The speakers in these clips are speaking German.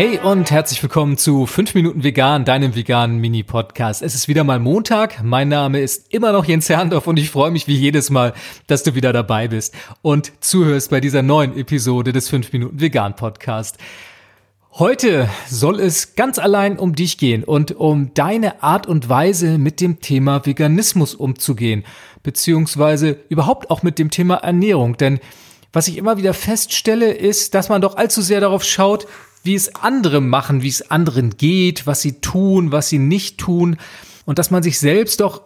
Hey und herzlich willkommen zu 5 Minuten Vegan, deinem veganen Mini-Podcast. Es ist wieder mal Montag. Mein Name ist immer noch Jens Herndorf und ich freue mich wie jedes Mal, dass du wieder dabei bist und zuhörst bei dieser neuen Episode des 5 Minuten Vegan Podcast. Heute soll es ganz allein um dich gehen und um deine Art und Weise mit dem Thema Veganismus umzugehen, beziehungsweise überhaupt auch mit dem Thema Ernährung. Denn was ich immer wieder feststelle, ist, dass man doch allzu sehr darauf schaut, wie es andere machen, wie es anderen geht, was sie tun, was sie nicht tun und dass man sich selbst doch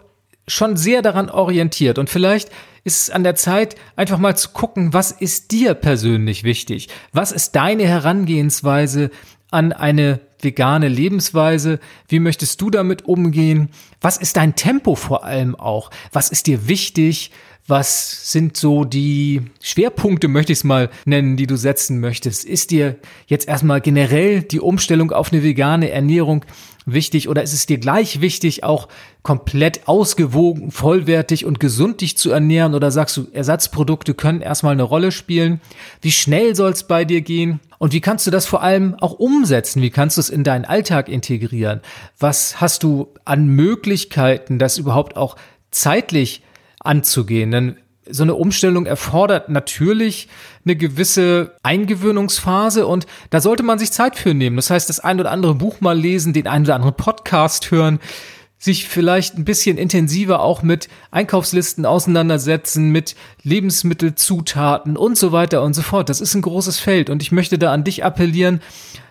schon sehr daran orientiert und vielleicht ist es an der Zeit, einfach mal zu gucken, was ist dir persönlich wichtig? Was ist deine Herangehensweise an eine vegane Lebensweise? Wie möchtest du damit umgehen? Was ist dein Tempo vor allem auch? Was ist dir wichtig? Was sind so die Schwerpunkte, möchte ich es mal nennen, die du setzen möchtest? Ist dir jetzt erstmal generell die Umstellung auf eine vegane Ernährung wichtig oder ist es dir gleich wichtig, auch komplett ausgewogen, vollwertig und gesund dich zu ernähren oder sagst du, Ersatzprodukte können erstmal eine Rolle spielen? Wie schnell soll es bei dir gehen? Und wie kannst du das vor allem auch umsetzen? Wie kannst du es in deinen Alltag integrieren? Was hast du an Möglichkeiten, das überhaupt auch zeitlich anzugehen. Denn so eine Umstellung erfordert natürlich eine gewisse Eingewöhnungsphase und da sollte man sich Zeit für nehmen. Das heißt, das ein oder andere Buch mal lesen, den ein oder anderen Podcast hören, sich vielleicht ein bisschen intensiver auch mit Einkaufslisten auseinandersetzen, mit Lebensmittelzutaten und so weiter und so fort. Das ist ein großes Feld und ich möchte da an dich appellieren,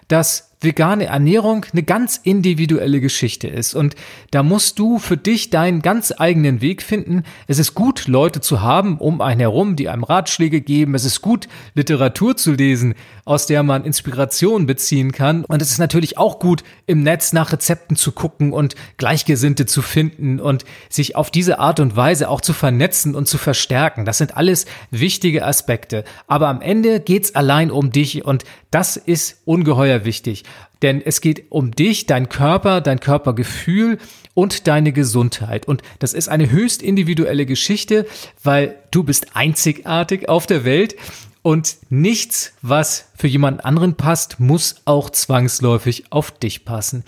dass vegane Ernährung eine ganz individuelle Geschichte ist. Und da musst du für dich deinen ganz eigenen Weg finden. Es ist gut, Leute zu haben um einen herum, die einem Ratschläge geben. Es ist gut, Literatur zu lesen, aus der man Inspiration beziehen kann. Und es ist natürlich auch gut, im Netz nach Rezepten zu gucken und Gleichgesinnte zu finden und sich auf diese Art und Weise auch zu vernetzen und zu verstärken. Das sind alles wichtige Aspekte. Aber am Ende geht's allein um dich und das ist ungeheuer wichtig. Denn es geht um dich, dein Körper, dein Körpergefühl und deine Gesundheit. Und das ist eine höchst individuelle Geschichte, weil du bist einzigartig auf der Welt und nichts, was für jemand anderen passt, muss auch zwangsläufig auf dich passen.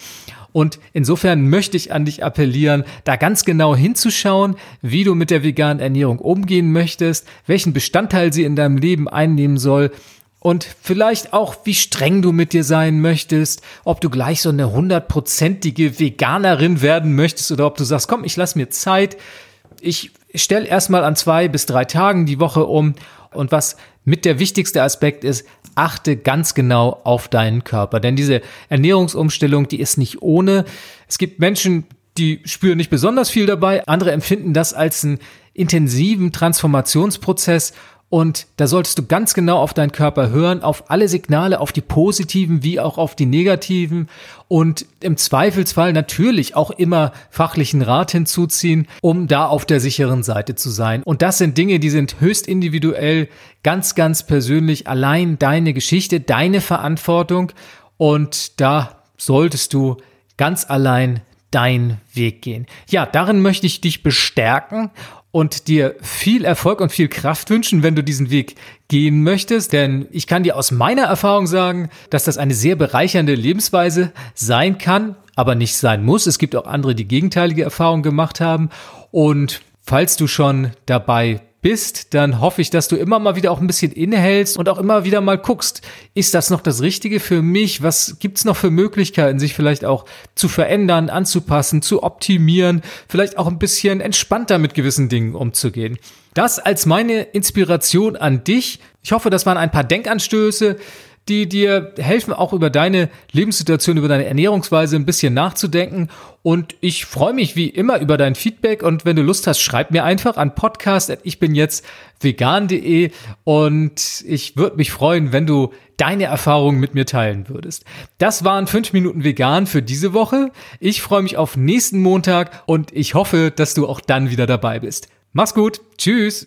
Und insofern möchte ich an dich appellieren, da ganz genau hinzuschauen, wie du mit der veganen Ernährung umgehen möchtest, welchen Bestandteil sie in deinem Leben einnehmen soll und vielleicht auch, wie streng du mit dir sein möchtest, ob du gleich so eine hundertprozentige Veganerin werden möchtest oder ob du sagst, komm, ich lass mir Zeit. Ich stelle erstmal an zwei bis drei Tagen die Woche um und was mit der wichtigste Aspekt ist, achte ganz genau auf deinen Körper, denn diese Ernährungsumstellung, die ist nicht ohne. Es gibt Menschen, die spüren nicht besonders viel dabei, andere empfinden das als einen intensiven Transformationsprozess und da solltest du ganz genau auf deinen Körper hören, auf alle Signale, auf die positiven wie auch auf die negativen und im Zweifelsfall natürlich auch immer fachlichen Rat hinzuziehen, um da auf der sicheren Seite zu sein. Und das sind Dinge, die sind höchst individuell, ganz, ganz persönlich, allein deine Geschichte, deine Verantwortung und da solltest du ganz allein dein Weg gehen. Ja, darin möchte ich dich bestärken und dir viel Erfolg und viel Kraft wünschen, wenn du diesen Weg gehen möchtest. Denn ich kann dir aus meiner Erfahrung sagen, dass das eine sehr bereichernde Lebensweise sein kann, aber nicht sein muss. Es gibt auch andere, die gegenteilige Erfahrungen gemacht haben. Und falls du schon dabei bist, dann hoffe ich, dass du immer mal wieder auch ein bisschen innehältst und auch immer wieder mal guckst, ist das noch das Richtige für mich? Was gibt's noch für Möglichkeiten, sich vielleicht auch zu verändern, anzupassen, zu optimieren, vielleicht auch ein bisschen entspannter mit gewissen Dingen umzugehen? Das als meine Inspiration an dich. Ich hoffe, das waren ein paar Denkanstöße die dir helfen, auch über deine Lebenssituation, über deine Ernährungsweise ein bisschen nachzudenken. Und ich freue mich wie immer über dein Feedback. Und wenn du Lust hast, schreib mir einfach an podcast. Ich bin jetzt vegan.de und ich würde mich freuen, wenn du deine Erfahrungen mit mir teilen würdest. Das waren fünf Minuten vegan für diese Woche. Ich freue mich auf nächsten Montag und ich hoffe, dass du auch dann wieder dabei bist. Mach's gut. Tschüss.